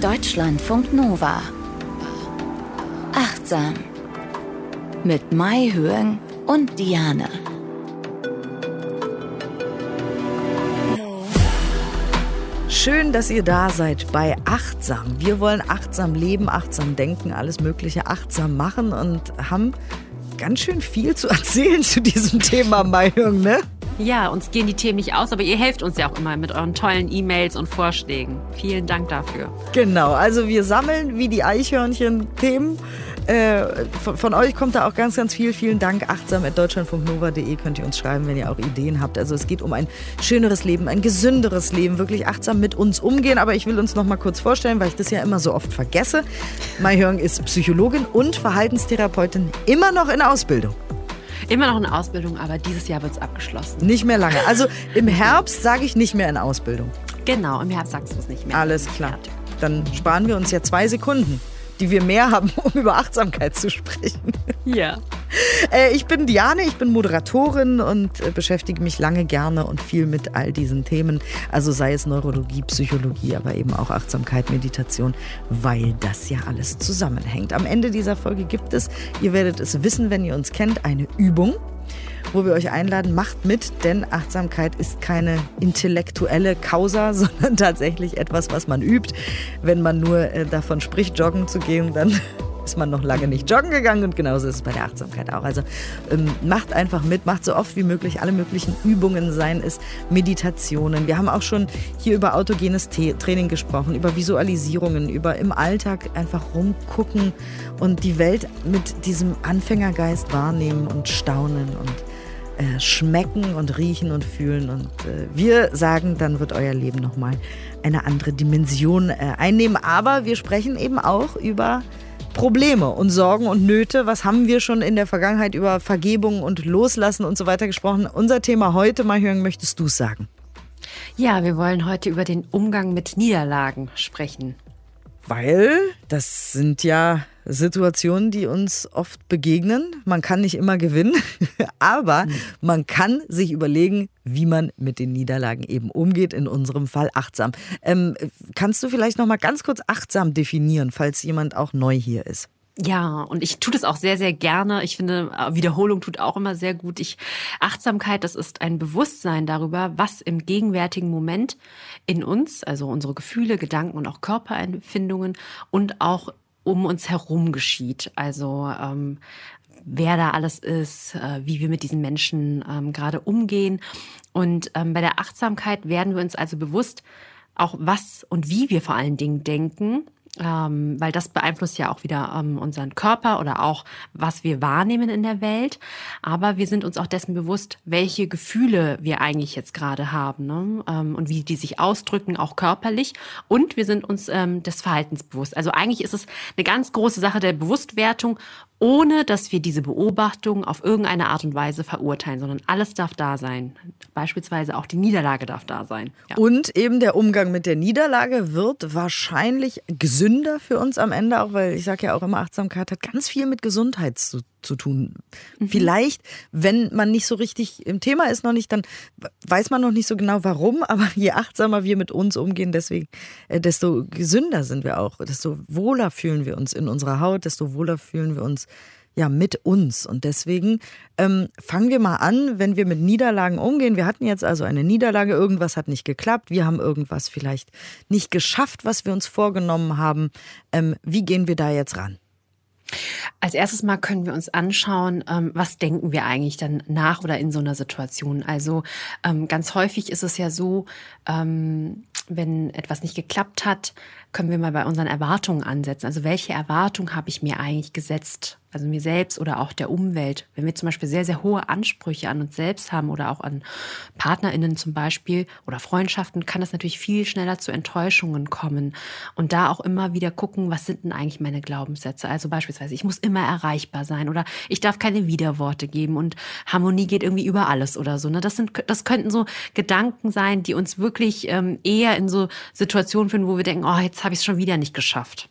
Deutschlandfunk Nova. Achtsam. Mit Mai Höhen und Diane. Schön, dass ihr da seid bei Achtsam. Wir wollen achtsam leben, achtsam denken, alles Mögliche achtsam machen und haben ganz schön viel zu erzählen zu diesem Thema, Meinung, ne? Ja, uns gehen die Themen nicht aus, aber ihr helft uns ja auch immer mit euren tollen E-Mails und Vorschlägen. Vielen Dank dafür. Genau, also wir sammeln wie die Eichhörnchen Themen äh, von, von, euch kommt da auch ganz, ganz viel. Vielen Dank. Achtsam.deutschlandfunknova.de könnt ihr uns schreiben, wenn ihr auch Ideen habt. Also es geht um ein schöneres Leben, ein gesünderes Leben, wirklich achtsam mit uns umgehen. Aber ich will uns noch mal kurz vorstellen, weil ich das ja immer so oft vergesse. Mai Hörng ist Psychologin und Verhaltenstherapeutin, immer noch in Ausbildung. Immer noch in Ausbildung, aber dieses Jahr wird es abgeschlossen. Nicht mehr lange. Also im Herbst sage ich nicht mehr in Ausbildung. Genau, im Herbst sagst du es nicht mehr. Alles klar. Dann sparen wir uns ja zwei Sekunden die wir mehr haben, um über Achtsamkeit zu sprechen. Ja. Äh, ich bin Diane, ich bin Moderatorin und äh, beschäftige mich lange gerne und viel mit all diesen Themen. Also sei es Neurologie, Psychologie, aber eben auch Achtsamkeit, Meditation, weil das ja alles zusammenhängt. Am Ende dieser Folge gibt es, ihr werdet es wissen, wenn ihr uns kennt, eine Übung wo wir euch einladen, macht mit, denn Achtsamkeit ist keine intellektuelle Causa, sondern tatsächlich etwas, was man übt. Wenn man nur äh, davon spricht, joggen zu gehen, dann ist man noch lange nicht joggen gegangen und genauso ist es bei der Achtsamkeit auch. Also ähm, macht einfach mit, macht so oft wie möglich alle möglichen Übungen, seien es Meditationen. Wir haben auch schon hier über autogenes Training gesprochen, über Visualisierungen, über im Alltag einfach rumgucken und die Welt mit diesem Anfängergeist wahrnehmen und staunen und äh, schmecken und riechen und fühlen. Und äh, wir sagen, dann wird euer Leben nochmal eine andere Dimension äh, einnehmen. Aber wir sprechen eben auch über Probleme und Sorgen und Nöte. Was haben wir schon in der Vergangenheit über Vergebung und Loslassen und so weiter gesprochen? Unser Thema heute, mal hören, möchtest du sagen? Ja, wir wollen heute über den Umgang mit Niederlagen sprechen. Weil das sind ja Situationen, die uns oft begegnen. Man kann nicht immer gewinnen, aber hm. man kann sich überlegen, wie man mit den Niederlagen eben umgeht. In unserem Fall achtsam. Ähm, kannst du vielleicht noch mal ganz kurz achtsam definieren, falls jemand auch neu hier ist? Ja, und ich tue das auch sehr, sehr gerne. Ich finde, äh, Wiederholung tut auch immer sehr gut. Ich, Achtsamkeit, das ist ein Bewusstsein darüber, was im gegenwärtigen Moment in uns, also unsere Gefühle, Gedanken und auch Körperempfindungen und auch um uns herum geschieht. Also ähm, wer da alles ist, äh, wie wir mit diesen Menschen ähm, gerade umgehen. Und ähm, bei der Achtsamkeit werden wir uns also bewusst, auch was und wie wir vor allen Dingen denken ähm, weil das beeinflusst ja auch wieder ähm, unseren Körper oder auch, was wir wahrnehmen in der Welt. Aber wir sind uns auch dessen bewusst, welche Gefühle wir eigentlich jetzt gerade haben ne? ähm, und wie die sich ausdrücken, auch körperlich. Und wir sind uns ähm, des Verhaltens bewusst. Also eigentlich ist es eine ganz große Sache der Bewusstwertung ohne dass wir diese Beobachtung auf irgendeine Art und Weise verurteilen, sondern alles darf da sein. Beispielsweise auch die Niederlage darf da sein. Ja. Und eben der Umgang mit der Niederlage wird wahrscheinlich gesünder für uns am Ende, auch weil ich sage ja auch immer, Achtsamkeit hat ganz viel mit Gesundheit zu zu tun. Mhm. Vielleicht, wenn man nicht so richtig im Thema ist, noch nicht, dann weiß man noch nicht so genau warum, aber je achtsamer wir mit uns umgehen, deswegen, äh, desto gesünder sind wir auch, desto wohler fühlen wir uns in unserer Haut, desto wohler fühlen wir uns ja mit uns. Und deswegen ähm, fangen wir mal an, wenn wir mit Niederlagen umgehen. Wir hatten jetzt also eine Niederlage, irgendwas hat nicht geklappt, wir haben irgendwas vielleicht nicht geschafft, was wir uns vorgenommen haben. Ähm, wie gehen wir da jetzt ran? Als erstes Mal können wir uns anschauen, ähm, was denken wir eigentlich dann nach oder in so einer Situation. Also ähm, ganz häufig ist es ja so, ähm, wenn etwas nicht geklappt hat, können wir mal bei unseren Erwartungen ansetzen. Also welche Erwartung habe ich mir eigentlich gesetzt? Also mir selbst oder auch der Umwelt. Wenn wir zum Beispiel sehr, sehr hohe Ansprüche an uns selbst haben oder auch an PartnerInnen zum Beispiel oder Freundschaften, kann es natürlich viel schneller zu Enttäuschungen kommen. Und da auch immer wieder gucken, was sind denn eigentlich meine Glaubenssätze? Also beispielsweise, ich muss immer erreichbar sein oder ich darf keine Widerworte geben und Harmonie geht irgendwie über alles oder so. Ne? Das, sind, das könnten so Gedanken sein, die uns wirklich ähm, eher in so Situationen führen, wo wir denken, oh, jetzt habe ich es schon wieder nicht geschafft.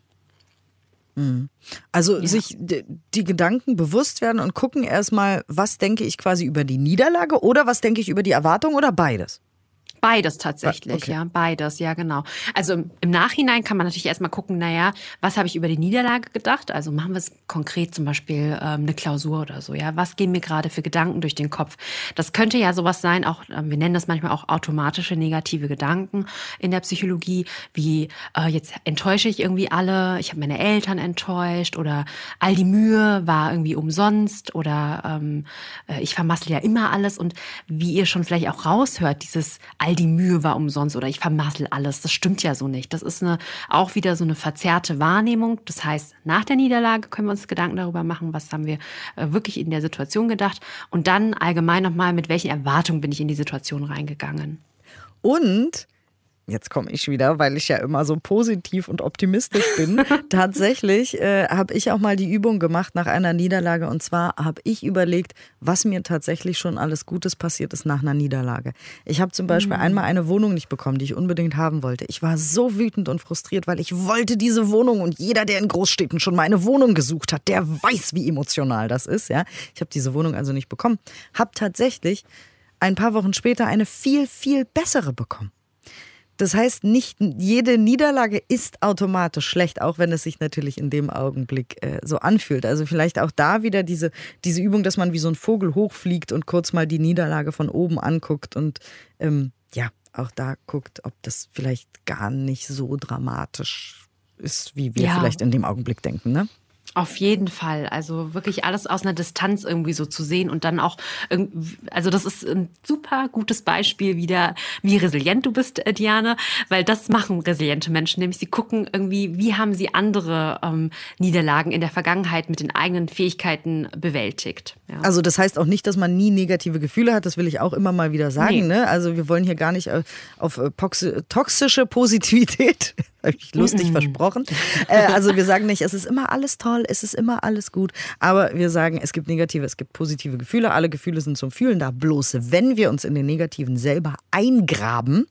Mhm. Also ja. sich die Gedanken bewusst werden und gucken erstmal, was denke ich quasi über die Niederlage oder was denke ich über die Erwartung oder beides? Beides tatsächlich, okay. ja, beides, ja, genau. Also im Nachhinein kann man natürlich erstmal gucken, naja, was habe ich über die Niederlage gedacht? Also machen wir es konkret zum Beispiel ähm, eine Klausur oder so, ja. Was gehen mir gerade für Gedanken durch den Kopf? Das könnte ja sowas sein, auch, äh, wir nennen das manchmal auch automatische negative Gedanken in der Psychologie, wie äh, jetzt enttäusche ich irgendwie alle, ich habe meine Eltern enttäuscht oder all die Mühe war irgendwie umsonst oder ähm, äh, ich vermassel ja immer alles und wie ihr schon vielleicht auch raushört, dieses all die Mühe war umsonst oder ich vermassel alles. Das stimmt ja so nicht. Das ist eine, auch wieder so eine verzerrte Wahrnehmung. Das heißt, nach der Niederlage können wir uns Gedanken darüber machen, was haben wir äh, wirklich in der Situation gedacht und dann allgemein nochmal, mit welchen Erwartungen bin ich in die Situation reingegangen. Und jetzt komme ich wieder, weil ich ja immer so positiv und optimistisch bin. tatsächlich äh, habe ich auch mal die Übung gemacht nach einer Niederlage. Und zwar habe ich überlegt, was mir tatsächlich schon alles Gutes passiert ist nach einer Niederlage. Ich habe zum Beispiel mhm. einmal eine Wohnung nicht bekommen, die ich unbedingt haben wollte. Ich war so wütend und frustriert, weil ich wollte diese Wohnung. Und jeder, der in Großstädten schon mal eine Wohnung gesucht hat, der weiß, wie emotional das ist. Ja, ich habe diese Wohnung also nicht bekommen. Habe tatsächlich ein paar Wochen später eine viel, viel bessere bekommen. Das heißt, nicht jede Niederlage ist automatisch schlecht, auch wenn es sich natürlich in dem Augenblick äh, so anfühlt. Also vielleicht auch da wieder diese, diese Übung, dass man wie so ein Vogel hochfliegt und kurz mal die Niederlage von oben anguckt und ähm, ja, auch da guckt, ob das vielleicht gar nicht so dramatisch ist, wie wir ja. vielleicht in dem Augenblick denken. Ne? Auf jeden Fall. Also wirklich alles aus einer Distanz irgendwie so zu sehen und dann auch, also das ist ein super gutes Beispiel wieder, wie resilient du bist, äh, Diane, weil das machen resiliente Menschen, nämlich sie gucken irgendwie, wie haben sie andere ähm, Niederlagen in der Vergangenheit mit den eigenen Fähigkeiten bewältigt. Ja. Also das heißt auch nicht, dass man nie negative Gefühle hat, das will ich auch immer mal wieder sagen. Nee. Ne? Also wir wollen hier gar nicht äh, auf äh, toxische Positivität habe ich lustig mm -mm. versprochen. Äh, also wir sagen nicht, es ist immer alles toll, es ist immer alles gut. Aber wir sagen, es gibt negative, es gibt positive Gefühle. Alle Gefühle sind zum Fühlen da. Bloß wenn wir uns in den negativen selber eingraben,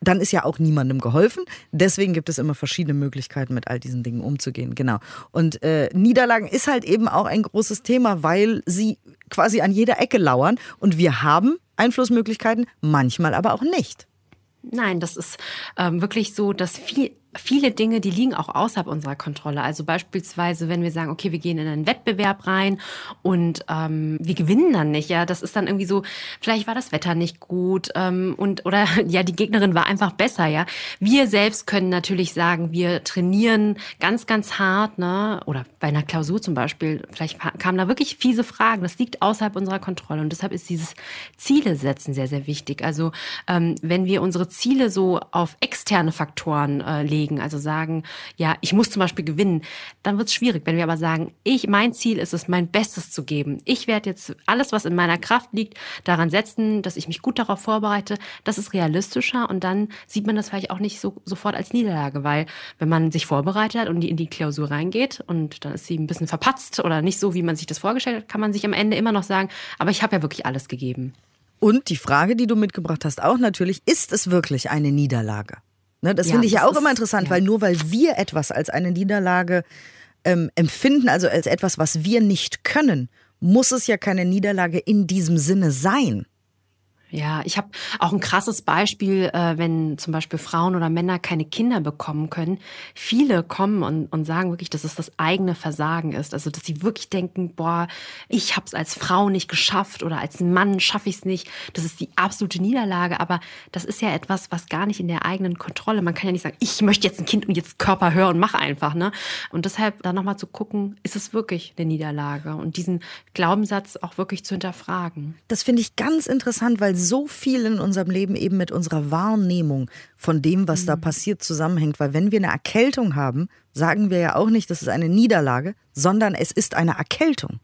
dann ist ja auch niemandem geholfen. Deswegen gibt es immer verschiedene Möglichkeiten, mit all diesen Dingen umzugehen. Genau. Und äh, Niederlagen ist halt eben auch ein großes Thema, weil sie quasi an jeder Ecke lauern. Und wir haben Einflussmöglichkeiten, manchmal aber auch nicht. Nein, das ist ähm, wirklich so, dass viel, viele Dinge, die liegen auch außerhalb unserer Kontrolle. Also beispielsweise, wenn wir sagen, okay, wir gehen in einen Wettbewerb rein und ähm, wir gewinnen dann nicht, ja, das ist dann irgendwie so, vielleicht war das Wetter nicht gut ähm, und oder ja, die Gegnerin war einfach besser, ja. Wir selbst können natürlich sagen, wir trainieren ganz, ganz hart, ne, oder bei einer Klausur zum Beispiel, vielleicht kamen da wirklich fiese Fragen. Das liegt außerhalb unserer Kontrolle und deshalb ist dieses Ziele setzen sehr, sehr wichtig. Also ähm, wenn wir unsere Ziele so auf externe Faktoren äh, legen legen, also sagen, ja, ich muss zum Beispiel gewinnen, dann wird es schwierig. Wenn wir aber sagen, ich, mein Ziel ist es, mein Bestes zu geben. Ich werde jetzt alles, was in meiner Kraft liegt, daran setzen, dass ich mich gut darauf vorbereite. Das ist realistischer und dann sieht man das vielleicht auch nicht so sofort als Niederlage, weil wenn man sich vorbereitet hat und in die Klausur reingeht und dann ist sie ein bisschen verpatzt oder nicht so, wie man sich das vorgestellt hat, kann man sich am Ende immer noch sagen, aber ich habe ja wirklich alles gegeben. Und die Frage, die du mitgebracht hast, auch natürlich, ist es wirklich eine Niederlage? Ne, das ja, finde ich ja auch immer interessant, ja. weil nur weil wir etwas als eine Niederlage ähm, empfinden, also als etwas, was wir nicht können, muss es ja keine Niederlage in diesem Sinne sein. Ja, ich habe auch ein krasses Beispiel, äh, wenn zum Beispiel Frauen oder Männer keine Kinder bekommen können. Viele kommen und, und sagen wirklich, dass es das eigene Versagen ist. Also, dass sie wirklich denken, boah, ich habe es als Frau nicht geschafft oder als Mann schaffe ich es nicht. Das ist die absolute Niederlage. Aber das ist ja etwas, was gar nicht in der eigenen Kontrolle. Man kann ja nicht sagen, ich möchte jetzt ein Kind und jetzt Körper hören und mach einfach. Ne? Und deshalb da nochmal zu gucken, ist es wirklich eine Niederlage? Und diesen Glaubenssatz auch wirklich zu hinterfragen. Das finde ich ganz interessant, weil so viel in unserem Leben eben mit unserer Wahrnehmung von dem, was mhm. da passiert, zusammenhängt. Weil wenn wir eine Erkältung haben, sagen wir ja auch nicht, das ist eine Niederlage, sondern es ist eine Erkältung.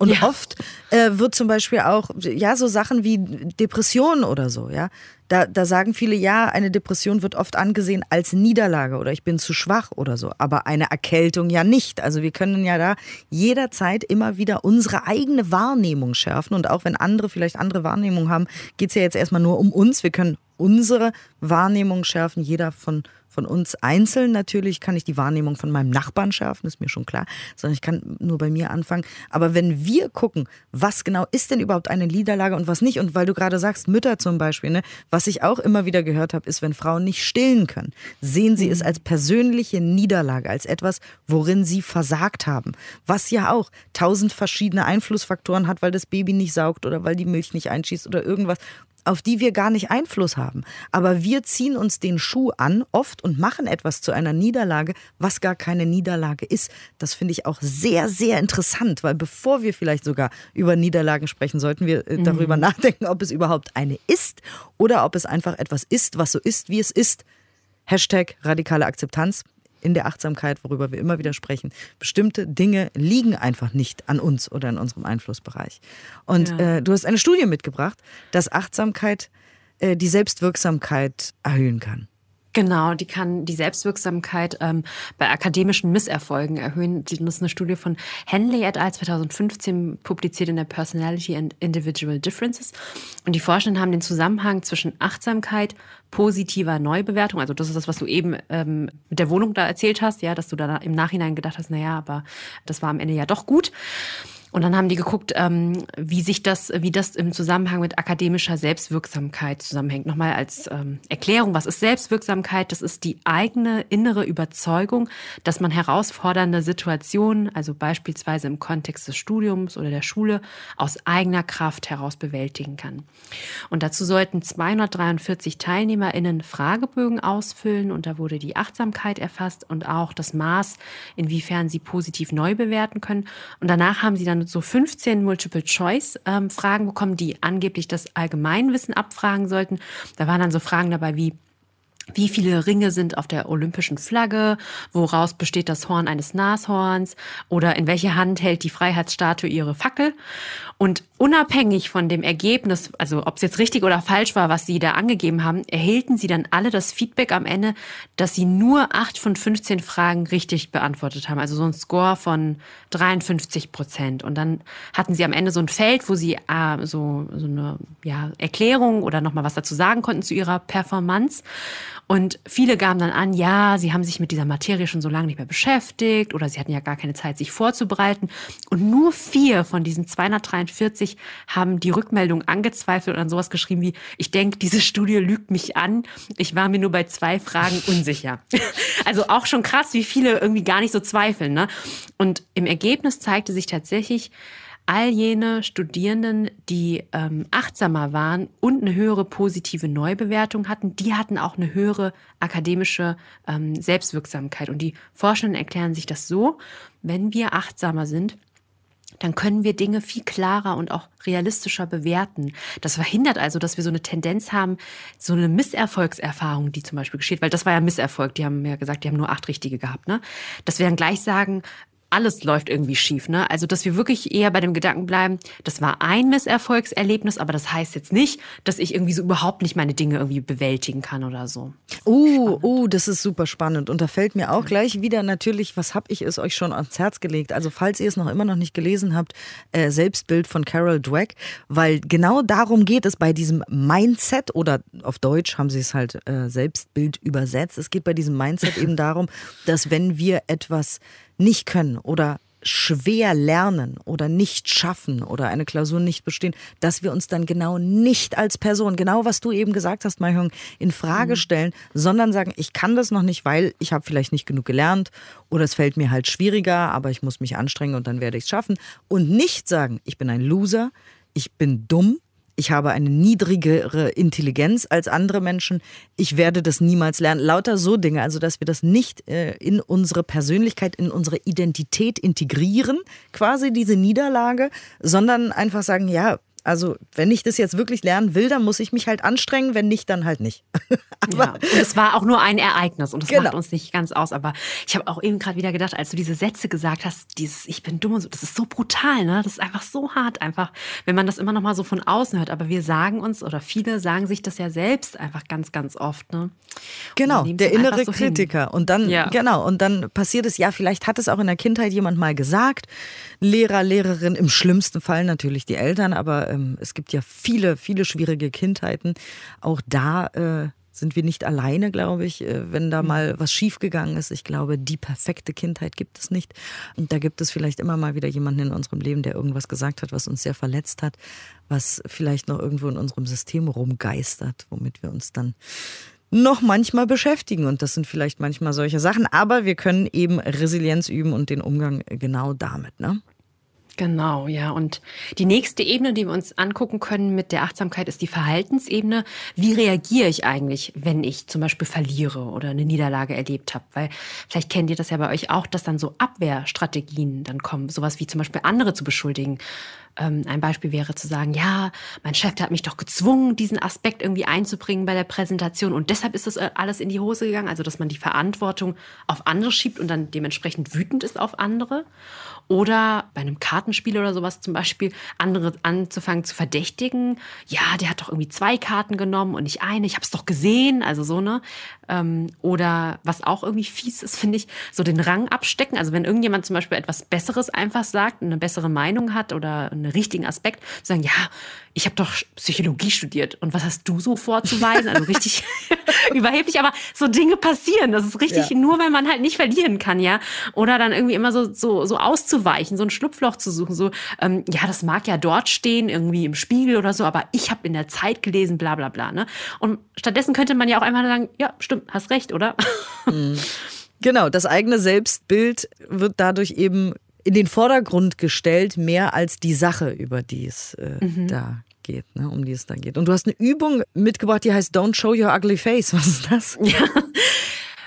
Und ja. oft äh, wird zum Beispiel auch, ja, so Sachen wie Depressionen oder so, ja. Da, da sagen viele, ja, eine Depression wird oft angesehen als Niederlage oder ich bin zu schwach oder so. Aber eine Erkältung ja nicht. Also wir können ja da jederzeit immer wieder unsere eigene Wahrnehmung schärfen. Und auch wenn andere vielleicht andere Wahrnehmung haben, geht es ja jetzt erstmal nur um uns. Wir können unsere Wahrnehmung schärfen, jeder von von uns einzeln natürlich kann ich die Wahrnehmung von meinem Nachbarn schärfen, ist mir schon klar, sondern ich kann nur bei mir anfangen. Aber wenn wir gucken, was genau ist denn überhaupt eine Niederlage und was nicht, und weil du gerade sagst, Mütter zum Beispiel, ne, was ich auch immer wieder gehört habe, ist, wenn Frauen nicht stillen können, sehen sie es als persönliche Niederlage, als etwas, worin sie versagt haben. Was ja auch tausend verschiedene Einflussfaktoren hat, weil das Baby nicht saugt oder weil die Milch nicht einschießt oder irgendwas auf die wir gar nicht Einfluss haben. Aber wir ziehen uns den Schuh an, oft, und machen etwas zu einer Niederlage, was gar keine Niederlage ist. Das finde ich auch sehr, sehr interessant, weil bevor wir vielleicht sogar über Niederlagen sprechen, sollten wir äh, darüber mhm. nachdenken, ob es überhaupt eine ist oder ob es einfach etwas ist, was so ist, wie es ist. Hashtag radikale Akzeptanz in der Achtsamkeit, worüber wir immer wieder sprechen. Bestimmte Dinge liegen einfach nicht an uns oder in unserem Einflussbereich. Und ja. äh, du hast eine Studie mitgebracht, dass Achtsamkeit äh, die Selbstwirksamkeit erhöhen kann. Genau, die kann die Selbstwirksamkeit ähm, bei akademischen Misserfolgen erhöhen. Das ist eine Studie von Henley et al. 2015 publiziert in der Personality and Individual Differences. Und die Forscher haben den Zusammenhang zwischen Achtsamkeit, positiver Neubewertung, also das ist das, was du eben ähm, mit der Wohnung da erzählt hast, ja, dass du da im Nachhinein gedacht hast, naja, aber das war am Ende ja doch gut. Und dann haben die geguckt, ähm, wie sich das, wie das im Zusammenhang mit akademischer Selbstwirksamkeit zusammenhängt. Nochmal als ähm, Erklärung, was ist Selbstwirksamkeit? Das ist die eigene innere Überzeugung, dass man herausfordernde Situationen, also beispielsweise im Kontext des Studiums oder der Schule, aus eigener Kraft heraus bewältigen kann. Und dazu sollten 243 TeilnehmerInnen Fragebögen ausfüllen und da wurde die Achtsamkeit erfasst und auch das Maß, inwiefern sie positiv neu bewerten können. Und danach haben sie dann so 15 Multiple-Choice-Fragen bekommen, die angeblich das Allgemeinwissen abfragen sollten. Da waren dann so Fragen dabei wie, wie viele Ringe sind auf der olympischen Flagge? Woraus besteht das Horn eines Nashorns? Oder in welcher Hand hält die Freiheitsstatue ihre Fackel? Und unabhängig von dem Ergebnis, also ob es jetzt richtig oder falsch war, was sie da angegeben haben, erhielten sie dann alle das Feedback am Ende, dass sie nur acht von 15 Fragen richtig beantwortet haben. Also so ein Score von 53 Prozent. Und dann hatten sie am Ende so ein Feld, wo sie äh, so, so eine ja, Erklärung oder nochmal was dazu sagen konnten zu ihrer Performance. Und viele gaben dann an, ja, sie haben sich mit dieser Materie schon so lange nicht mehr beschäftigt oder sie hatten ja gar keine Zeit, sich vorzubereiten. Und nur vier von diesen 243 haben die Rückmeldung angezweifelt und dann sowas geschrieben wie, ich denke, diese Studie lügt mich an. Ich war mir nur bei zwei Fragen unsicher. also auch schon krass, wie viele irgendwie gar nicht so zweifeln. Ne? Und im Ergebnis zeigte sich tatsächlich, all jene Studierenden, die ähm, achtsamer waren und eine höhere positive Neubewertung hatten, die hatten auch eine höhere akademische ähm, Selbstwirksamkeit. Und die Forschenden erklären sich das so, wenn wir achtsamer sind, dann können wir Dinge viel klarer und auch realistischer bewerten. Das verhindert also, dass wir so eine Tendenz haben, so eine Misserfolgserfahrung, die zum Beispiel geschieht, weil das war ja Misserfolg. Die haben ja gesagt, die haben nur acht richtige gehabt, ne? Dass wir dann gleich sagen, alles läuft irgendwie schief. Ne? Also, dass wir wirklich eher bei dem Gedanken bleiben, das war ein Misserfolgserlebnis, aber das heißt jetzt nicht, dass ich irgendwie so überhaupt nicht meine Dinge irgendwie bewältigen kann oder so. Uh, uh, das ist super spannend. Und da fällt mir auch gleich wieder natürlich, was habe ich es euch schon ans Herz gelegt? Also, falls ihr es noch immer noch nicht gelesen habt, äh, Selbstbild von Carol Dweck, weil genau darum geht es bei diesem Mindset oder auf Deutsch haben sie es halt äh, Selbstbild übersetzt. Es geht bei diesem Mindset eben darum, dass wenn wir etwas nicht können oder schwer lernen oder nicht schaffen oder eine Klausur nicht bestehen, dass wir uns dann genau nicht als Person, genau was du eben gesagt hast, Maihung, in Frage mhm. stellen, sondern sagen, ich kann das noch nicht, weil ich habe vielleicht nicht genug gelernt oder es fällt mir halt schwieriger, aber ich muss mich anstrengen und dann werde ich es schaffen und nicht sagen, ich bin ein Loser, ich bin dumm, ich habe eine niedrigere Intelligenz als andere Menschen, ich werde das niemals lernen. Lauter so Dinge, also dass wir das nicht äh, in unsere Persönlichkeit, in unsere Identität integrieren, quasi diese Niederlage, sondern einfach sagen, ja, also, wenn ich das jetzt wirklich lernen will, dann muss ich mich halt anstrengen, wenn nicht, dann halt nicht. ja, und es war auch nur ein Ereignis und das genau. macht uns nicht ganz aus. Aber ich habe auch eben gerade wieder gedacht, als du diese Sätze gesagt hast, dieses Ich bin dumm und so, das ist so brutal, ne? Das ist einfach so hart, einfach, wenn man das immer noch mal so von außen hört. Aber wir sagen uns oder viele sagen sich das ja selbst einfach ganz, ganz oft, ne? Genau, der innere so Kritiker. Hin. Und dann, ja. genau, und dann passiert es, ja, vielleicht hat es auch in der Kindheit jemand mal gesagt. Lehrer, Lehrerin, im schlimmsten Fall natürlich die Eltern, aber ähm, es gibt ja viele, viele schwierige Kindheiten. Auch da äh, sind wir nicht alleine, glaube ich, äh, wenn da mal was schiefgegangen ist. Ich glaube, die perfekte Kindheit gibt es nicht. Und da gibt es vielleicht immer mal wieder jemanden in unserem Leben, der irgendwas gesagt hat, was uns sehr verletzt hat, was vielleicht noch irgendwo in unserem System rumgeistert, womit wir uns dann noch manchmal beschäftigen. Und das sind vielleicht manchmal solche Sachen. Aber wir können eben Resilienz üben und den Umgang genau damit. Ne? Genau, ja. Und die nächste Ebene, die wir uns angucken können mit der Achtsamkeit, ist die Verhaltensebene. Wie reagiere ich eigentlich, wenn ich zum Beispiel verliere oder eine Niederlage erlebt habe? Weil vielleicht kennt ihr das ja bei euch auch, dass dann so Abwehrstrategien dann kommen. Sowas wie zum Beispiel andere zu beschuldigen. Ähm, ein Beispiel wäre zu sagen, ja, mein Chef hat mich doch gezwungen, diesen Aspekt irgendwie einzubringen bei der Präsentation und deshalb ist das äh, alles in die Hose gegangen. Also, dass man die Verantwortung auf andere schiebt und dann dementsprechend wütend ist auf andere. Oder bei einem Kartenspiel oder sowas zum Beispiel andere anzufangen zu verdächtigen. Ja, der hat doch irgendwie zwei Karten genommen und nicht eine. Ich habe es doch gesehen. Also so ne. Ähm, oder was auch irgendwie fies ist, finde ich, so den Rang abstecken. Also wenn irgendjemand zum Beispiel etwas Besseres einfach sagt, eine bessere Meinung hat oder einen richtigen Aspekt, zu sagen, ja, ich habe doch Psychologie studiert und was hast du so vorzuweisen? Also richtig überheblich, aber so Dinge passieren. Das ist richtig, ja. nur weil man halt nicht verlieren kann, ja. Oder dann irgendwie immer so, so, so auszuweichen, so ein Schlupfloch zu suchen, so, ähm, ja, das mag ja dort stehen, irgendwie im Spiegel oder so, aber ich habe in der Zeit gelesen, bla bla bla. Ne? Und stattdessen könnte man ja auch einfach sagen, ja, stimmt, hast recht, oder? Mhm. Genau, das eigene Selbstbild wird dadurch eben in den Vordergrund gestellt, mehr als die Sache, über die es äh, mhm. da geht, ne, um die es da geht. Und du hast eine Übung mitgebracht, die heißt Don't Show Your Ugly Face. Was ist das? Ja,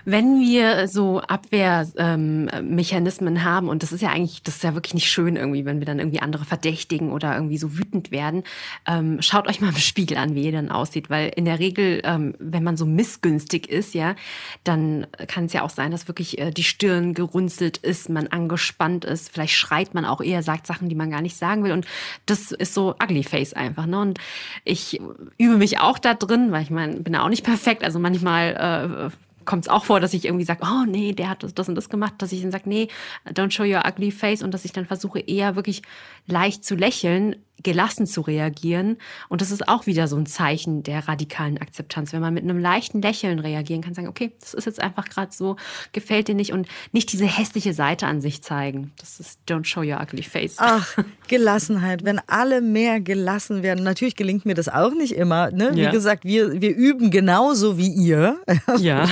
wenn wir so Abwehrmechanismen ähm, haben, und das ist ja eigentlich, das ist ja wirklich nicht schön irgendwie, wenn wir dann irgendwie andere verdächtigen oder irgendwie so wütend werden, ähm, schaut euch mal im Spiegel an, wie ihr dann aussieht, weil in der Regel, ähm, wenn man so missgünstig ist, ja, dann kann es ja auch sein, dass wirklich äh, die Stirn gerunzelt ist, man angespannt ist, vielleicht schreit man auch eher, sagt Sachen, die man gar nicht sagen will. Und das ist so ugly face einfach, ne? Und ich übe mich auch da drin, weil ich meine, bin auch nicht perfekt, also manchmal äh, kommt es auch vor, dass ich irgendwie sage, oh nee, der hat das und das gemacht, dass ich dann sage, nee, don't show your ugly face und dass ich dann versuche eher wirklich leicht zu lächeln, gelassen zu reagieren. Und das ist auch wieder so ein Zeichen der radikalen Akzeptanz, wenn man mit einem leichten Lächeln reagieren kann, sagen, okay, das ist jetzt einfach gerade so, gefällt dir nicht und nicht diese hässliche Seite an sich zeigen. Das ist don't show your ugly face. Ach, Gelassenheit. Wenn alle mehr gelassen werden, natürlich gelingt mir das auch nicht immer. Ne? Wie ja. gesagt, wir, wir üben genauso wie ihr. Ja.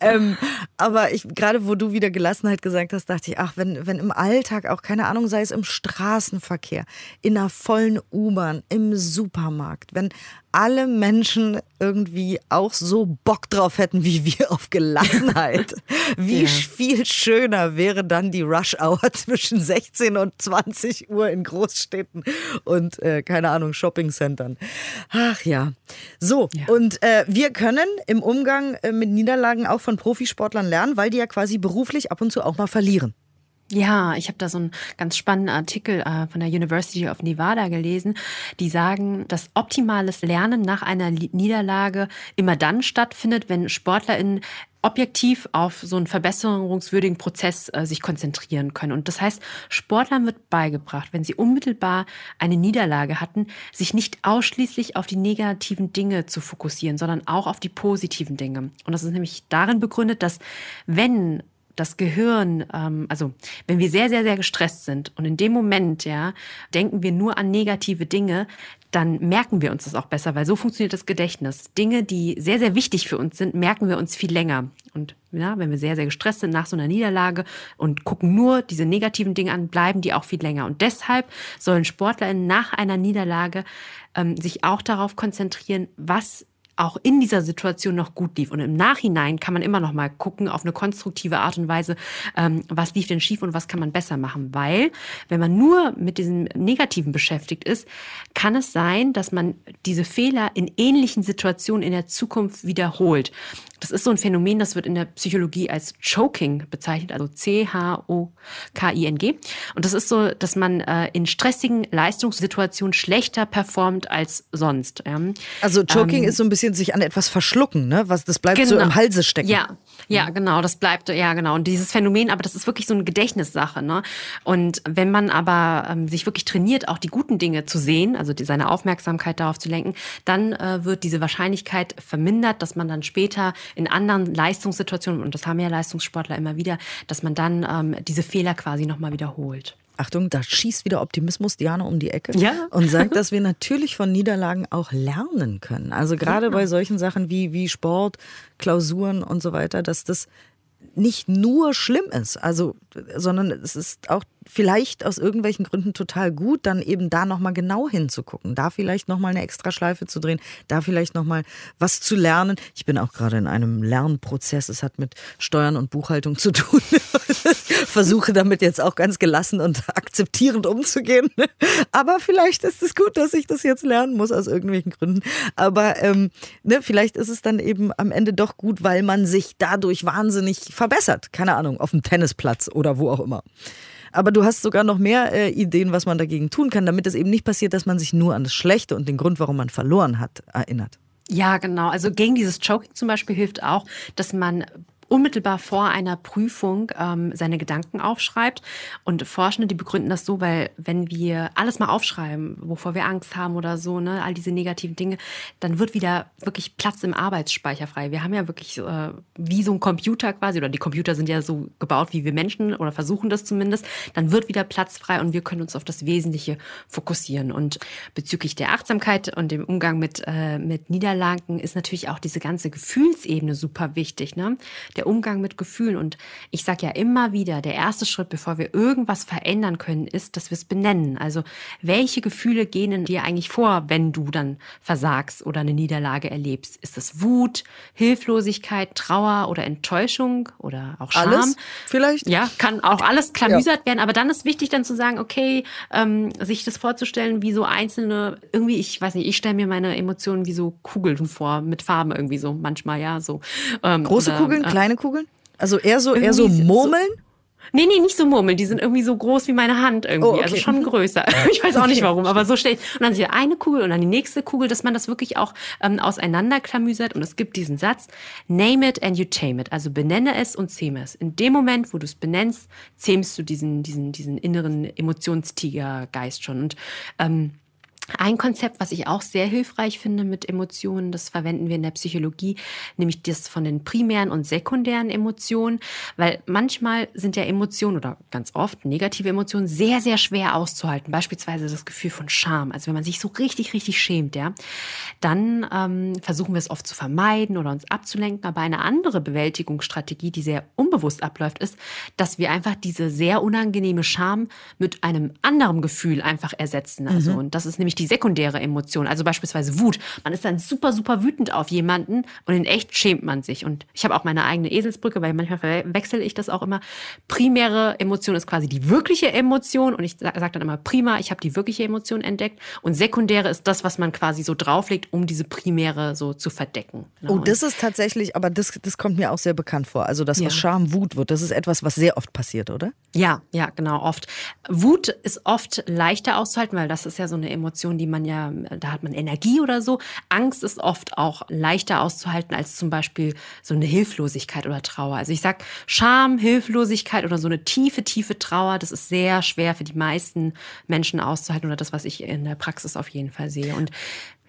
ähm, aber ich, gerade wo du wieder Gelassenheit gesagt hast, dachte ich, ach, wenn, wenn im Alltag auch, keine Ahnung, sei es im Straßenverkehr, in einer vollen U-Bahn, im Supermarkt, wenn alle Menschen irgendwie auch so Bock drauf hätten wie wir auf Gelassenheit. Wie ja. viel schöner wäre dann die Rush-Hour zwischen 16 und 20 Uhr in Großstädten und, äh, keine Ahnung, Shoppingcentern. Ach ja. So, ja. und äh, wir können im Umgang äh, mit Niederlagen auch von Profisportlern lernen, weil die ja quasi beruflich ab und zu auch mal verlieren. Ja, ich habe da so einen ganz spannenden Artikel äh, von der University of Nevada gelesen, die sagen, dass optimales Lernen nach einer Niederlage immer dann stattfindet, wenn SportlerInnen objektiv auf so einen verbesserungswürdigen Prozess äh, sich konzentrieren können. Und das heißt, Sportlern wird beigebracht, wenn sie unmittelbar eine Niederlage hatten, sich nicht ausschließlich auf die negativen Dinge zu fokussieren, sondern auch auf die positiven Dinge. Und das ist nämlich darin begründet, dass wenn das Gehirn, ähm, also wenn wir sehr, sehr, sehr gestresst sind und in dem Moment, ja, denken wir nur an negative Dinge, dann merken wir uns das auch besser, weil so funktioniert das Gedächtnis. Dinge, die sehr, sehr wichtig für uns sind, merken wir uns viel länger. Und ja, wenn wir sehr, sehr gestresst sind nach so einer Niederlage und gucken nur diese negativen Dinge an, bleiben die auch viel länger. Und deshalb sollen SportlerInnen nach einer Niederlage ähm, sich auch darauf konzentrieren, was auch in dieser Situation noch gut lief. Und im Nachhinein kann man immer noch mal gucken auf eine konstruktive Art und Weise, ähm, was lief denn schief und was kann man besser machen. Weil wenn man nur mit diesem Negativen beschäftigt ist, kann es sein, dass man diese Fehler in ähnlichen Situationen in der Zukunft wiederholt. Das ist so ein Phänomen, das wird in der Psychologie als Choking bezeichnet, also C-H-O-K-I-N-G. Und das ist so, dass man äh, in stressigen Leistungssituationen schlechter performt als sonst. Ja. Also Choking ähm, ist so ein bisschen sich an etwas verschlucken, ne? Was das bleibt genau. so im Halse stecken. Ja, ja, genau, das bleibt, ja, genau. Und dieses Phänomen, aber das ist wirklich so eine Gedächtnissache. Ne? Und wenn man aber ähm, sich wirklich trainiert, auch die guten Dinge zu sehen, also die, seine Aufmerksamkeit darauf zu lenken, dann äh, wird diese Wahrscheinlichkeit vermindert, dass man dann später in anderen Leistungssituationen, und das haben ja Leistungssportler immer wieder, dass man dann ähm, diese Fehler quasi nochmal wiederholt. Achtung, da schießt wieder Optimismus Diana um die Ecke ja. und sagt, dass wir natürlich von Niederlagen auch lernen können. Also gerade ja. bei solchen Sachen wie, wie Sport, Klausuren und so weiter, dass das nicht nur schlimm ist, also, sondern es ist auch vielleicht aus irgendwelchen Gründen total gut, dann eben da nochmal genau hinzugucken, da vielleicht nochmal eine extra Schleife zu drehen, da vielleicht nochmal was zu lernen. Ich bin auch gerade in einem Lernprozess, es hat mit Steuern und Buchhaltung zu tun. Versuche damit jetzt auch ganz gelassen und akzeptierend umzugehen. Aber vielleicht ist es gut, dass ich das jetzt lernen muss aus irgendwelchen Gründen. Aber ähm, ne, vielleicht ist es dann eben am Ende doch gut, weil man sich dadurch wahnsinnig verbessert. Keine Ahnung, auf dem Tennisplatz oder wo auch immer. Aber du hast sogar noch mehr äh, Ideen, was man dagegen tun kann, damit es eben nicht passiert, dass man sich nur an das Schlechte und den Grund, warum man verloren hat, erinnert. Ja, genau. Also gegen dieses Choking zum Beispiel hilft auch, dass man unmittelbar vor einer Prüfung ähm, seine Gedanken aufschreibt. Und Forschende, die begründen das so, weil wenn wir alles mal aufschreiben, wovor wir Angst haben oder so, ne, all diese negativen Dinge, dann wird wieder wirklich Platz im Arbeitsspeicher frei. Wir haben ja wirklich äh, wie so ein Computer quasi, oder die Computer sind ja so gebaut wie wir Menschen oder versuchen das zumindest, dann wird wieder Platz frei und wir können uns auf das Wesentliche fokussieren. Und bezüglich der Achtsamkeit und dem Umgang mit, äh, mit Niederlagen ist natürlich auch diese ganze Gefühlsebene super wichtig. Ne? Der Umgang mit Gefühlen. Und ich sage ja immer wieder, der erste Schritt, bevor wir irgendwas verändern können, ist, dass wir es benennen. Also welche Gefühle gehen in dir eigentlich vor, wenn du dann versagst oder eine Niederlage erlebst? Ist es Wut, Hilflosigkeit, Trauer oder Enttäuschung oder auch Scham? Alles vielleicht? Ja, kann auch alles klamüsert ja. werden. Aber dann ist wichtig dann zu sagen, okay, ähm, sich das vorzustellen, wie so einzelne, irgendwie, ich weiß nicht, ich stelle mir meine Emotionen wie so Kugeln vor, mit Farben irgendwie so, manchmal ja so. Ähm, Große oder, Kugeln, äh, kleine kleine Kugeln? Also eher so, eher so Murmeln? So, Nee, nee, nicht so Murmeln. Die sind irgendwie so groß wie meine Hand irgendwie. Oh, okay. Also schon größer. Ich weiß auch nicht warum, aber so ich. Und dann hier eine Kugel und dann die nächste Kugel, dass man das wirklich auch ähm, auseinanderklamüsert. Und es gibt diesen Satz, name it and you tame it. Also benenne es und zähme es. In dem Moment, wo du es benennst, zähmst du diesen, diesen, diesen inneren Emotionstigergeist schon. Und ähm, ein Konzept, was ich auch sehr hilfreich finde mit Emotionen, das verwenden wir in der Psychologie, nämlich das von den primären und sekundären Emotionen, weil manchmal sind ja Emotionen oder ganz oft negative Emotionen sehr, sehr schwer auszuhalten. Beispielsweise das Gefühl von Scham. Also wenn man sich so richtig, richtig schämt, ja, dann ähm, versuchen wir es oft zu vermeiden oder uns abzulenken. Aber eine andere Bewältigungsstrategie, die sehr unbewusst abläuft, ist, dass wir einfach diese sehr unangenehme Scham mit einem anderen Gefühl einfach ersetzen. Also, mhm. und das ist nämlich die sekundäre Emotion, also beispielsweise Wut. Man ist dann super, super wütend auf jemanden und in echt schämt man sich. Und ich habe auch meine eigene Eselsbrücke, weil manchmal verwechsel ich das auch immer. Primäre Emotion ist quasi die wirkliche Emotion und ich sage dann immer prima, ich habe die wirkliche Emotion entdeckt. Und sekundäre ist das, was man quasi so drauflegt, um diese primäre so zu verdecken. Genau. Oh, das ist tatsächlich, aber das, das kommt mir auch sehr bekannt vor. Also das, was ja. Scham Wut wird, das ist etwas, was sehr oft passiert, oder? Ja, ja, genau, oft. Wut ist oft leichter auszuhalten, weil das ist ja so eine Emotion, Emotionen, die man ja, da hat man Energie oder so. Angst ist oft auch leichter auszuhalten als zum Beispiel so eine Hilflosigkeit oder Trauer. Also ich sag Scham, Hilflosigkeit oder so eine tiefe, tiefe Trauer, das ist sehr schwer für die meisten Menschen auszuhalten oder das, was ich in der Praxis auf jeden Fall sehe. Und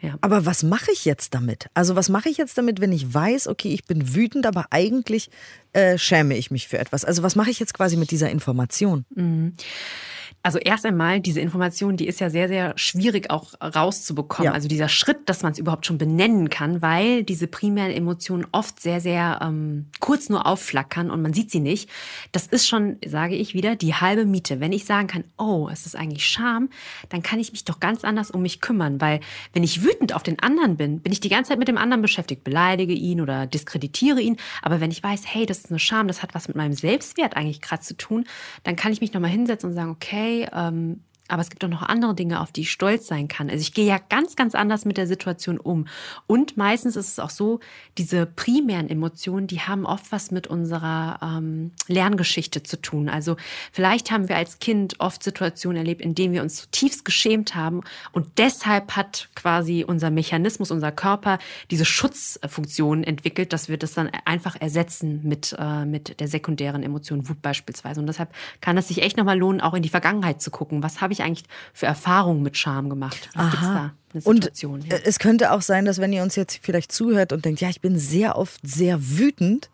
ja. Aber was mache ich jetzt damit? Also was mache ich jetzt damit, wenn ich weiß, okay, ich bin wütend, aber eigentlich äh, schäme ich mich für etwas? Also was mache ich jetzt quasi mit dieser Information? Mhm. Also erst einmal, diese Information, die ist ja sehr, sehr schwierig auch rauszubekommen. Ja. Also dieser Schritt, dass man es überhaupt schon benennen kann, weil diese primären Emotionen oft sehr, sehr ähm, kurz nur aufflackern und man sieht sie nicht. Das ist schon, sage ich wieder, die halbe Miete. Wenn ich sagen kann, oh, es ist eigentlich Scham, dann kann ich mich doch ganz anders um mich kümmern, weil wenn ich wütend auf den anderen bin, bin ich die ganze Zeit mit dem anderen beschäftigt, beleidige ihn oder diskreditiere ihn. Aber wenn ich weiß, hey, das ist eine Scham, das hat was mit meinem Selbstwert eigentlich gerade zu tun, dann kann ich mich nochmal hinsetzen und sagen, okay, ähm, aber es gibt auch noch andere Dinge, auf die ich stolz sein kann. Also ich gehe ja ganz, ganz anders mit der Situation um. Und meistens ist es auch so, diese primären Emotionen, die haben oft was mit unserer ähm, Lerngeschichte zu tun. Also vielleicht haben wir als Kind oft Situationen erlebt, in denen wir uns zutiefst geschämt haben und deshalb hat quasi unser Mechanismus, unser Körper diese Schutzfunktion entwickelt, dass wir das dann einfach ersetzen mit, äh, mit der sekundären Emotion Wut beispielsweise. Und deshalb kann es sich echt nochmal lohnen, auch in die Vergangenheit zu gucken. Was habe ich eigentlich für Erfahrungen mit Scham gemacht? Was gibt's da? Und ja. es könnte auch sein, dass wenn ihr uns jetzt vielleicht zuhört und denkt, ja, ich bin sehr oft sehr wütend.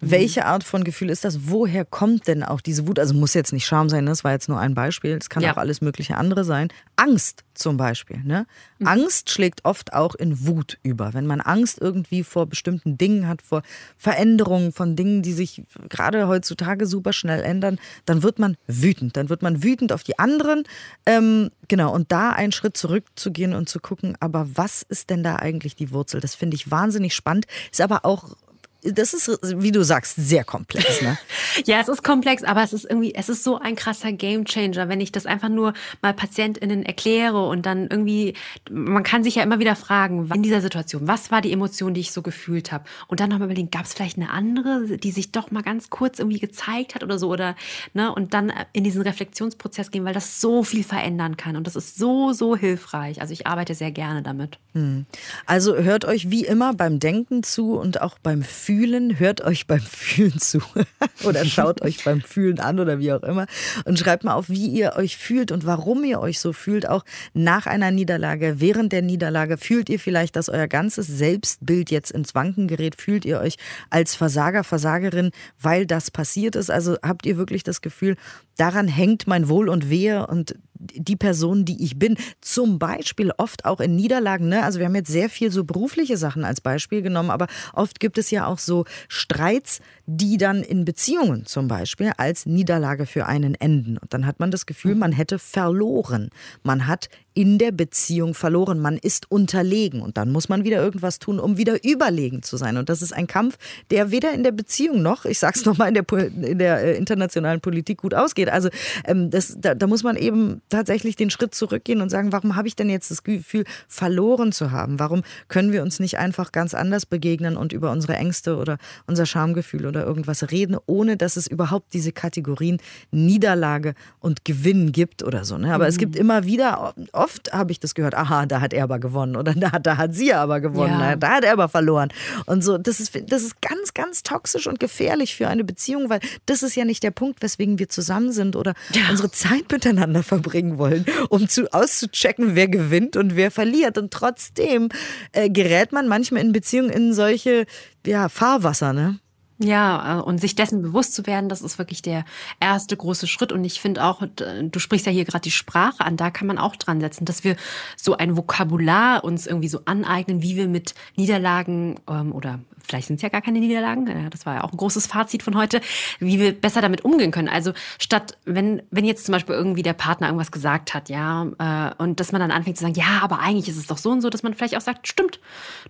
Welche Art von Gefühl ist das? Woher kommt denn auch diese Wut? Also muss jetzt nicht Scham sein, ne? das war jetzt nur ein Beispiel. Es kann ja. auch alles mögliche andere sein. Angst zum Beispiel. Ne? Mhm. Angst schlägt oft auch in Wut über. Wenn man Angst irgendwie vor bestimmten Dingen hat, vor Veränderungen von Dingen, die sich gerade heutzutage super schnell ändern, dann wird man wütend. Dann wird man wütend auf die anderen. Ähm, genau, und da einen Schritt zurückzugehen und zu gucken, aber was ist denn da eigentlich die Wurzel? Das finde ich wahnsinnig spannend. Ist aber auch das ist, wie du sagst, sehr komplex. Ne? ja, es ist komplex, aber es ist irgendwie, es ist so ein krasser Gamechanger, wenn ich das einfach nur mal PatientInnen erkläre und dann irgendwie, man kann sich ja immer wieder fragen, in dieser Situation, was war die Emotion, die ich so gefühlt habe? Und dann nochmal überlegen, gab es vielleicht eine andere, die sich doch mal ganz kurz irgendwie gezeigt hat oder so oder, ne? Und dann in diesen Reflexionsprozess gehen, weil das so viel verändern kann und das ist so, so hilfreich. Also ich arbeite sehr gerne damit. Hm. Also hört euch wie immer beim Denken zu und auch beim Fühlen, hört euch beim Fühlen zu oder schaut euch beim Fühlen an oder wie auch immer und schreibt mal auf, wie ihr euch fühlt und warum ihr euch so fühlt, auch nach einer Niederlage, während der Niederlage. Fühlt ihr vielleicht, dass euer ganzes Selbstbild jetzt ins Wanken gerät? Fühlt ihr euch als Versager, Versagerin, weil das passiert ist? Also habt ihr wirklich das Gefühl, daran hängt mein Wohl und Wehe und die Person, die ich bin. Zum Beispiel oft auch in Niederlagen. Ne? Also wir haben jetzt sehr viel so berufliche Sachen als Beispiel genommen, aber oft gibt es ja auch so Streits, die dann in Beziehungen zum Beispiel als Niederlage für einen enden. Und dann hat man das Gefühl, man hätte verloren. Man hat in der Beziehung verloren. Man ist unterlegen. Und dann muss man wieder irgendwas tun, um wieder überlegen zu sein. Und das ist ein Kampf, der weder in der Beziehung noch, ich sag's nochmal, in der, in der äh, internationalen Politik gut ausgeht. Also ähm, das, da, da muss man eben tatsächlich den Schritt zurückgehen und sagen, warum habe ich denn jetzt das Gefühl, verloren zu haben? Warum können wir uns nicht einfach ganz anders begegnen und über unsere Ängste oder unser Schamgefühl oder irgendwas reden, ohne dass es überhaupt diese Kategorien Niederlage und Gewinn gibt oder so. Ne? Aber mhm. es gibt immer wieder, oft habe ich das gehört, aha, da hat er aber gewonnen oder da, da hat sie aber gewonnen, ja. da hat er aber verloren. Und so, das ist, das ist ganz, ganz toxisch und gefährlich für eine Beziehung, weil das ist ja nicht der Punkt, weswegen wir zusammen sind oder ja. unsere Zeit miteinander verbringen wollen, um zu, auszuchecken, wer gewinnt und wer verliert. Und trotzdem äh, gerät man manchmal in Beziehungen in solche ja, Fahrwasser, ne? Ja, äh, und sich dessen bewusst zu werden, das ist wirklich der erste große Schritt. Und ich finde auch, du sprichst ja hier gerade die Sprache an, da kann man auch dran setzen, dass wir so ein Vokabular uns irgendwie so aneignen, wie wir mit Niederlagen ähm, oder vielleicht sind es ja gar keine Niederlagen, äh, das war ja auch ein großes Fazit von heute, wie wir besser damit umgehen können. Also statt, wenn, wenn jetzt zum Beispiel irgendwie der Partner irgendwas gesagt hat, ja, äh, und dass man dann anfängt zu sagen, ja, aber eigentlich ist es doch so und so, dass man vielleicht auch sagt, stimmt,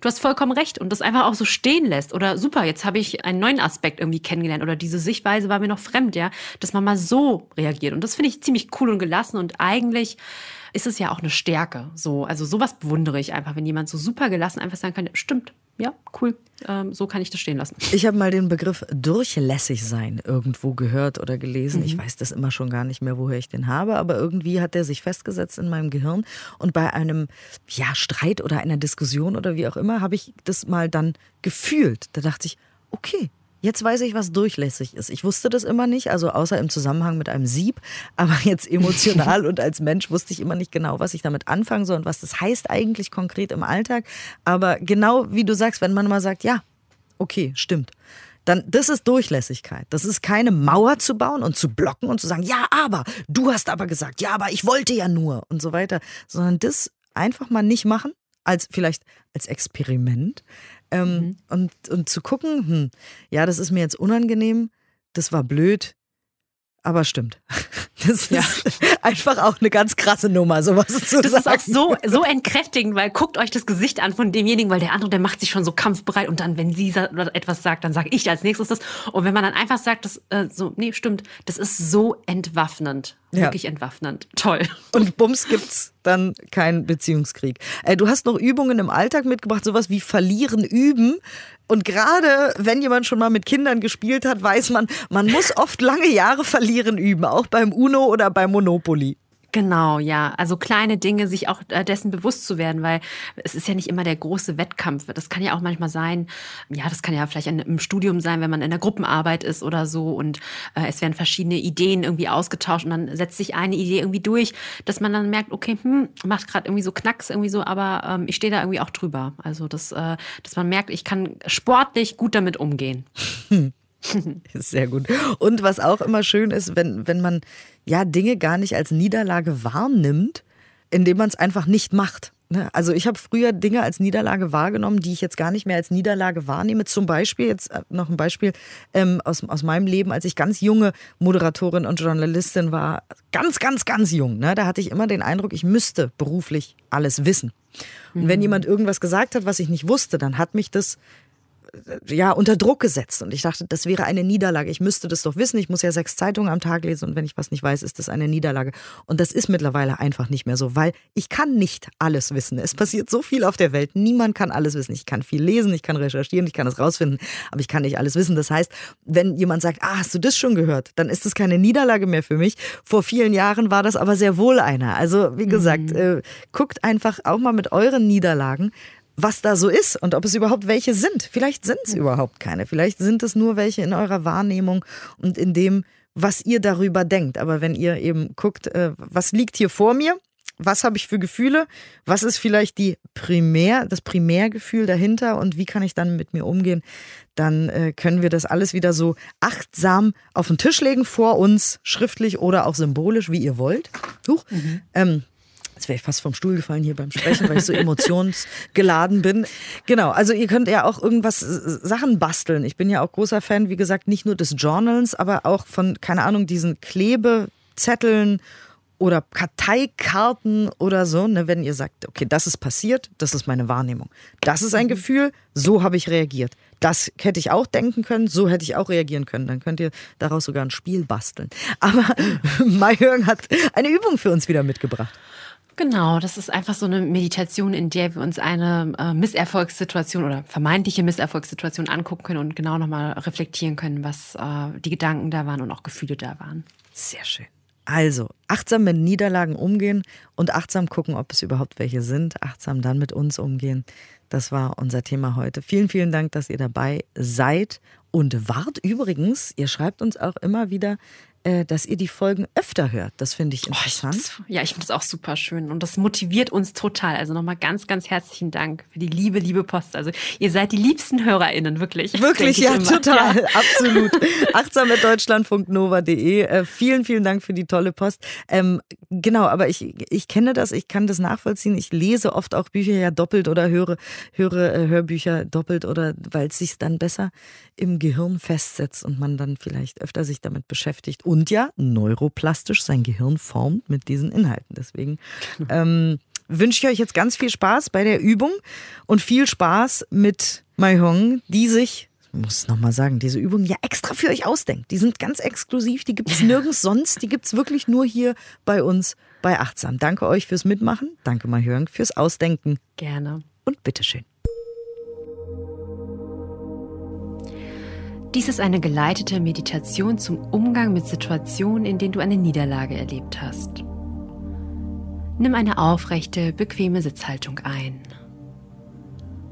du hast vollkommen recht und das einfach auch so stehen lässt. Oder super, jetzt habe ich einen neuen Aspekt irgendwie kennengelernt oder diese Sichtweise war mir noch fremd, ja, dass man mal so reagiert. Und das finde ich ziemlich cool und gelassen und eigentlich ist es ja auch eine Stärke. So, also sowas bewundere ich einfach, wenn jemand so super gelassen einfach sagen kann, stimmt, ja, cool. Ähm, so kann ich das stehen lassen. Ich habe mal den Begriff durchlässig sein irgendwo gehört oder gelesen. Mhm. Ich weiß das immer schon gar nicht mehr, woher ich den habe, aber irgendwie hat der sich festgesetzt in meinem Gehirn. Und bei einem ja, Streit oder einer Diskussion oder wie auch immer habe ich das mal dann gefühlt. Da dachte ich, okay, Jetzt weiß ich, was durchlässig ist. Ich wusste das immer nicht, also außer im Zusammenhang mit einem Sieb. Aber jetzt emotional und als Mensch wusste ich immer nicht genau, was ich damit anfangen soll und was das heißt eigentlich konkret im Alltag. Aber genau wie du sagst, wenn man mal sagt, ja, okay, stimmt. Dann, das ist Durchlässigkeit. Das ist keine Mauer zu bauen und zu blocken und zu sagen, ja, aber, du hast aber gesagt, ja, aber ich wollte ja nur und so weiter, sondern das einfach mal nicht machen, als vielleicht als Experiment, ähm, mhm. und, und zu gucken, hm, ja, das ist mir jetzt unangenehm, das war blöd, aber stimmt. Das ja. ist einfach auch eine ganz krasse Nummer, sowas zu das sagen. Das ist auch so, so entkräftigend, weil guckt euch das Gesicht an von demjenigen, weil der andere, der macht sich schon so kampfbereit und dann, wenn sie etwas sagt, dann sage ich als nächstes das. Und wenn man dann einfach sagt, das äh, so, nee, stimmt, das ist so entwaffnend. Ja. Wirklich entwaffnend. Toll. Und bums gibt's dann keinen Beziehungskrieg. Äh, du hast noch Übungen im Alltag mitgebracht, sowas wie Verlieren üben. Und gerade wenn jemand schon mal mit Kindern gespielt hat, weiß man, man muss oft lange Jahre verlieren üben, auch beim Uno oder beim Monopoly. Genau, ja. Also kleine Dinge, sich auch äh, dessen bewusst zu werden, weil es ist ja nicht immer der große Wettkampf. Das kann ja auch manchmal sein, ja, das kann ja vielleicht im Studium sein, wenn man in der Gruppenarbeit ist oder so und äh, es werden verschiedene Ideen irgendwie ausgetauscht und dann setzt sich eine Idee irgendwie durch, dass man dann merkt, okay, hm, macht gerade irgendwie so Knacks irgendwie so, aber ähm, ich stehe da irgendwie auch drüber. Also, dass, äh, dass man merkt, ich kann sportlich gut damit umgehen. Sehr gut. Und was auch immer schön ist, wenn, wenn man ja Dinge gar nicht als Niederlage wahrnimmt, indem man es einfach nicht macht. Ne? Also ich habe früher Dinge als Niederlage wahrgenommen, die ich jetzt gar nicht mehr als Niederlage wahrnehme. Zum Beispiel, jetzt äh, noch ein Beispiel ähm, aus, aus meinem Leben, als ich ganz junge Moderatorin und Journalistin war, ganz, ganz, ganz jung, ne? da hatte ich immer den Eindruck, ich müsste beruflich alles wissen. Und wenn mhm. jemand irgendwas gesagt hat, was ich nicht wusste, dann hat mich das ja, unter Druck gesetzt. Und ich dachte, das wäre eine Niederlage. Ich müsste das doch wissen. Ich muss ja sechs Zeitungen am Tag lesen und wenn ich was nicht weiß, ist das eine Niederlage. Und das ist mittlerweile einfach nicht mehr so, weil ich kann nicht alles wissen. Es passiert so viel auf der Welt. Niemand kann alles wissen. Ich kann viel lesen, ich kann recherchieren, ich kann es rausfinden, aber ich kann nicht alles wissen. Das heißt, wenn jemand sagt, ah, hast du das schon gehört, dann ist das keine Niederlage mehr für mich. Vor vielen Jahren war das aber sehr wohl einer. Also, wie gesagt, mhm. äh, guckt einfach auch mal mit euren Niederlagen was da so ist und ob es überhaupt welche sind. Vielleicht sind es überhaupt keine. Vielleicht sind es nur welche in eurer Wahrnehmung und in dem, was ihr darüber denkt. Aber wenn ihr eben guckt, äh, was liegt hier vor mir? Was habe ich für Gefühle? Was ist vielleicht die Primär, das Primärgefühl dahinter und wie kann ich dann mit mir umgehen? Dann äh, können wir das alles wieder so achtsam auf den Tisch legen vor uns, schriftlich oder auch symbolisch, wie ihr wollt. Huch. Mhm. Ähm, Jetzt wäre ich fast vom Stuhl gefallen hier beim Sprechen, weil ich so emotionsgeladen bin. Genau, also ihr könnt ja auch irgendwas äh, Sachen basteln. Ich bin ja auch großer Fan, wie gesagt, nicht nur des Journals, aber auch von, keine Ahnung, diesen Klebezetteln oder Karteikarten oder so, ne, wenn ihr sagt, okay, das ist passiert, das ist meine Wahrnehmung. Das ist ein mhm. Gefühl, so habe ich reagiert. Das hätte ich auch denken können, so hätte ich auch reagieren können. Dann könnt ihr daraus sogar ein Spiel basteln. Aber Mayhörn hat eine Übung für uns wieder mitgebracht. Genau, das ist einfach so eine Meditation, in der wir uns eine äh, Misserfolgssituation oder vermeintliche Misserfolgssituation angucken können und genau nochmal reflektieren können, was äh, die Gedanken da waren und auch Gefühle da waren. Sehr schön. Also, achtsam mit Niederlagen umgehen und achtsam gucken, ob es überhaupt welche sind. Achtsam dann mit uns umgehen. Das war unser Thema heute. Vielen, vielen Dank, dass ihr dabei seid und wart. Übrigens, ihr schreibt uns auch immer wieder, dass ihr die Folgen öfter hört. Das finde ich interessant. Oh, ich ja, ich finde das auch super schön und das motiviert uns total. Also nochmal ganz, ganz herzlichen Dank für die liebe, liebe Post. Also ihr seid die liebsten HörerInnen, wirklich. Wirklich, ja, immer. total, ja. absolut. Achtsam mit deutschlandfunknova.de. Äh, vielen, vielen Dank für die tolle Post. Ähm, genau, aber ich, ich kenne das, ich kann das nachvollziehen. Ich lese oft auch Bücher ja doppelt oder höre, höre äh, Hörbücher doppelt oder weil es sich dann besser im Gehirn festsetzt und man dann vielleicht öfter sich damit beschäftigt und ja neuroplastisch sein Gehirn formt mit diesen Inhalten. Deswegen ähm, wünsche ich euch jetzt ganz viel Spaß bei der Übung und viel Spaß mit Mai Hong, die sich ich muss es nochmal sagen, diese Übungen ja extra für euch ausdenkt. Die sind ganz exklusiv, die gibt es nirgends sonst, die gibt es wirklich nur hier bei uns bei Achtsam. Danke euch fürs Mitmachen, danke Hong fürs Ausdenken. Gerne. Und bitteschön. Dies ist eine geleitete Meditation zum Umgang mit Situationen, in denen du eine Niederlage erlebt hast. Nimm eine aufrechte, bequeme Sitzhaltung ein.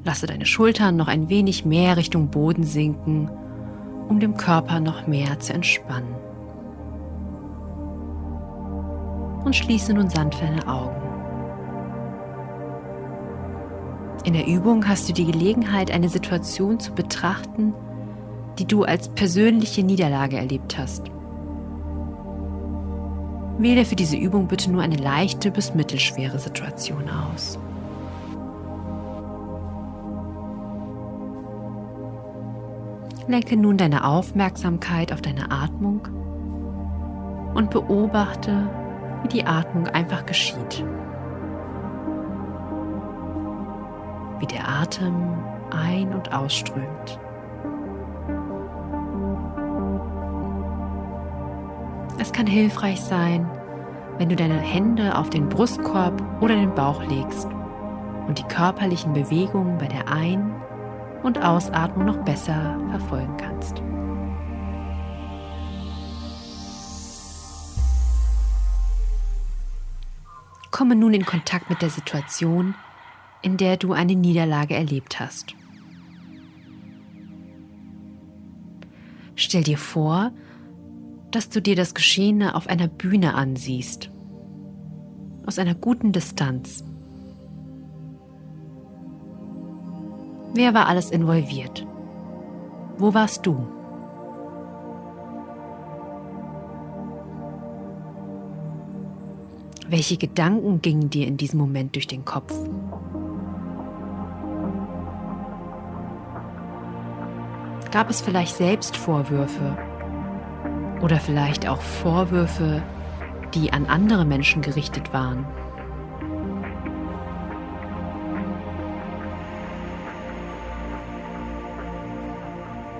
Lasse deine Schultern noch ein wenig mehr Richtung Boden sinken, um dem Körper noch mehr zu entspannen. Und schließe nun sanft deine Augen. In der Übung hast du die Gelegenheit, eine Situation zu betrachten, die du als persönliche Niederlage erlebt hast. Wähle für diese Übung bitte nur eine leichte bis mittelschwere Situation aus. Lenke nun deine Aufmerksamkeit auf deine Atmung und beobachte, wie die Atmung einfach geschieht. Wie der Atem ein- und ausströmt. Kann hilfreich sein, wenn du deine Hände auf den Brustkorb oder den Bauch legst und die körperlichen Bewegungen bei der Ein- und Ausatmung noch besser verfolgen kannst. Komme nun in Kontakt mit der Situation, in der du eine Niederlage erlebt hast. Stell dir vor, dass du dir das Geschehene auf einer Bühne ansiehst, aus einer guten Distanz. Wer war alles involviert? Wo warst du? Welche Gedanken gingen dir in diesem Moment durch den Kopf? Gab es vielleicht Selbstvorwürfe oder vielleicht auch Vorwürfe, die an andere Menschen gerichtet waren?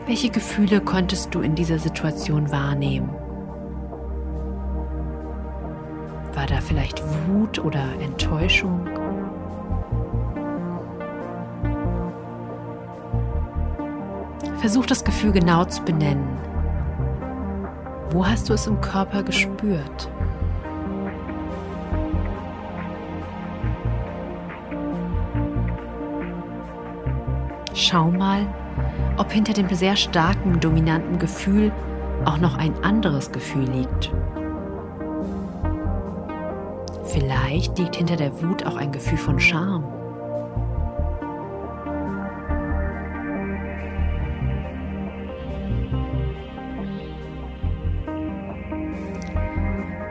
Welche Gefühle konntest du in dieser Situation wahrnehmen? War da vielleicht Wut oder Enttäuschung? Versuch das Gefühl genau zu benennen. Wo hast du es im Körper gespürt? Schau mal, ob hinter dem sehr starken, dominanten Gefühl auch noch ein anderes Gefühl liegt. Vielleicht liegt hinter der Wut auch ein Gefühl von Scham.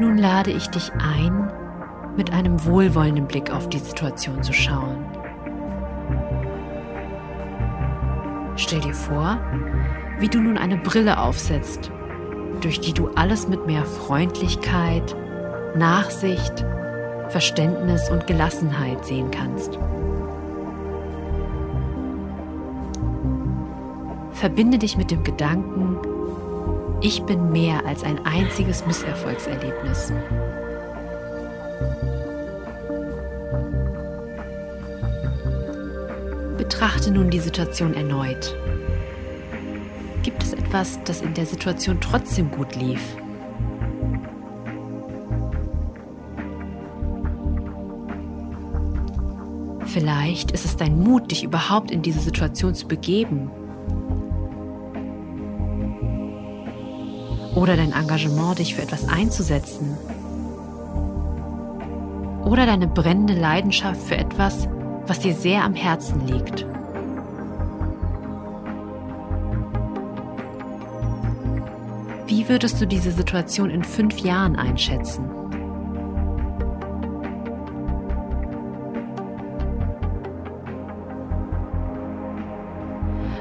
Nun lade ich dich ein, mit einem wohlwollenden Blick auf die Situation zu schauen. Stell dir vor, wie du nun eine Brille aufsetzt, durch die du alles mit mehr Freundlichkeit, Nachsicht, Verständnis und Gelassenheit sehen kannst. Verbinde dich mit dem Gedanken, ich bin mehr als ein einziges Misserfolgserlebnis. Betrachte nun die Situation erneut. Gibt es etwas, das in der Situation trotzdem gut lief? Vielleicht ist es dein Mut, dich überhaupt in diese Situation zu begeben. Oder dein Engagement, dich für etwas einzusetzen. Oder deine brennende Leidenschaft für etwas, was dir sehr am Herzen liegt. Wie würdest du diese Situation in fünf Jahren einschätzen?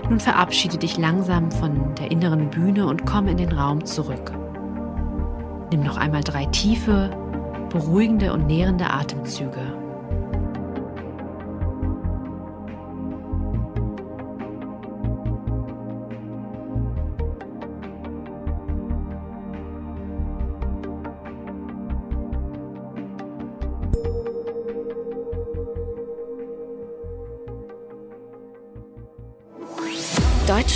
Nun verabschiede dich langsam von der inneren Bühne und komm in den Raum zurück. Nimm noch einmal drei tiefe, beruhigende und nährende Atemzüge.